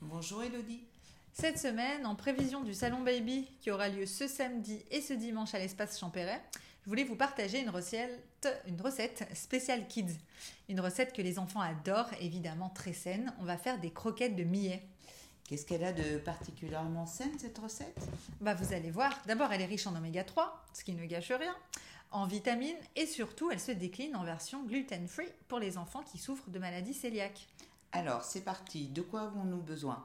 Bonjour Elodie. Cette semaine, en prévision du Salon Baby qui aura lieu ce samedi et ce dimanche à l'espace Champéret, je voulais vous partager une recette, une recette spéciale kids. Une recette que les enfants adorent, évidemment très saine. On va faire des croquettes de millet. Qu'est-ce qu'elle a de particulièrement saine cette recette? Bah vous allez voir, d'abord elle est riche en oméga 3, ce qui ne gâche rien, en vitamines et surtout elle se décline en version gluten-free pour les enfants qui souffrent de maladies cœliaques. Alors c'est parti, de quoi avons-nous besoin?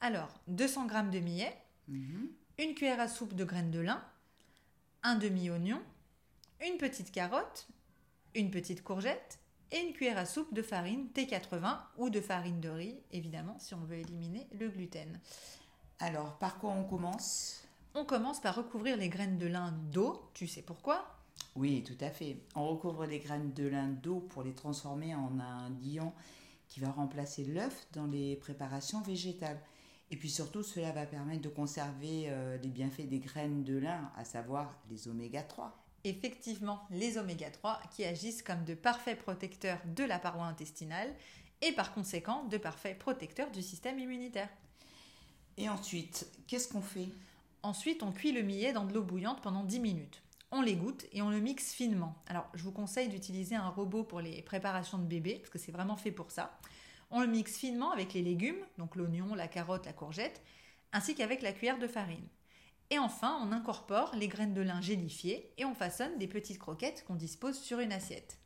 Alors 200 g de millet, Mhm. une cuillère à soupe de graines de lin, un demi-oignon, une petite carotte, une petite courgette et une cuillère à soupe de farine T80 ou de farine de riz, évidemment, si on veut éliminer le gluten. Alors par quoi on commence? On commence par recouvrir les graines de lin d'eau, tu sais pourquoi? Oui, tout à fait. On recouvre les graines de lin d'eau pour les transformer en un liant qui va remplacer l'œuf dans les préparations végétales. Et puis surtout, cela va permettre de conserver euh, les bienfaits des graines de lin, à savoir les oméga 3. Effectivement, les oméga 3 qui agissent comme de parfaits protecteurs de la paroi intestinale et par conséquent de parfaits protecteurs du système immunitaire. Et ensuite, qu'est-ce qu'on fait? Ensuite, on cuit le millet dans de l'eau bouillante pendant 10 minutes. On l'égoutte et on le mixe finement. Alors, je vous conseille d'utiliser un robot pour les préparations de bébé, parce que c'est vraiment fait pour ça. On le mixe finement avec les légumes, donc l'oignon, la carotte, la courgette, ainsi qu'avec la cuillère de farine. Et enfin, on incorpore les graines de lin gélifiées et on façonne des petites croquettes qu'on dispose sur une assiette.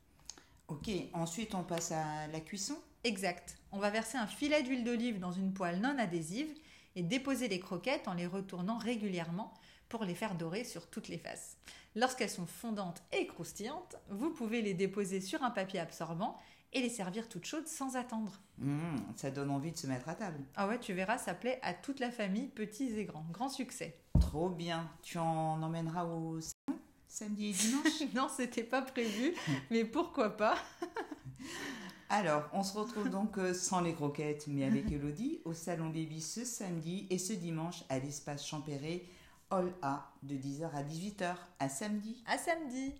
Ok, ensuite on passe à la cuisson Exact. On va verser un filet d'huile d'olive dans une poêle non adhésive et déposer les croquettes en les retournant régulièrement pour les faire dorer sur toutes les faces. Lorsqu'elles sont fondantes et croustillantes, vous pouvez les déposer sur un papier absorbant et les servir toutes chaudes sans attendre. Mmh, Ça donne envie de se mettre à table. Ah ouais, tu verras, ça plaît à toute la famille, petits et grands. Grand succès. Trop bien. Tu en emmèneras au salon samedi et dimanche? Non, c'était pas prévu, mais pourquoi pas? Alors, on se retrouve donc euh, sans les croquettes, mais avec Elodie au salon Baby ce samedi et ce dimanche à l'espace Champéret, Hall A, de 10h à 18h. À samedi. À samedi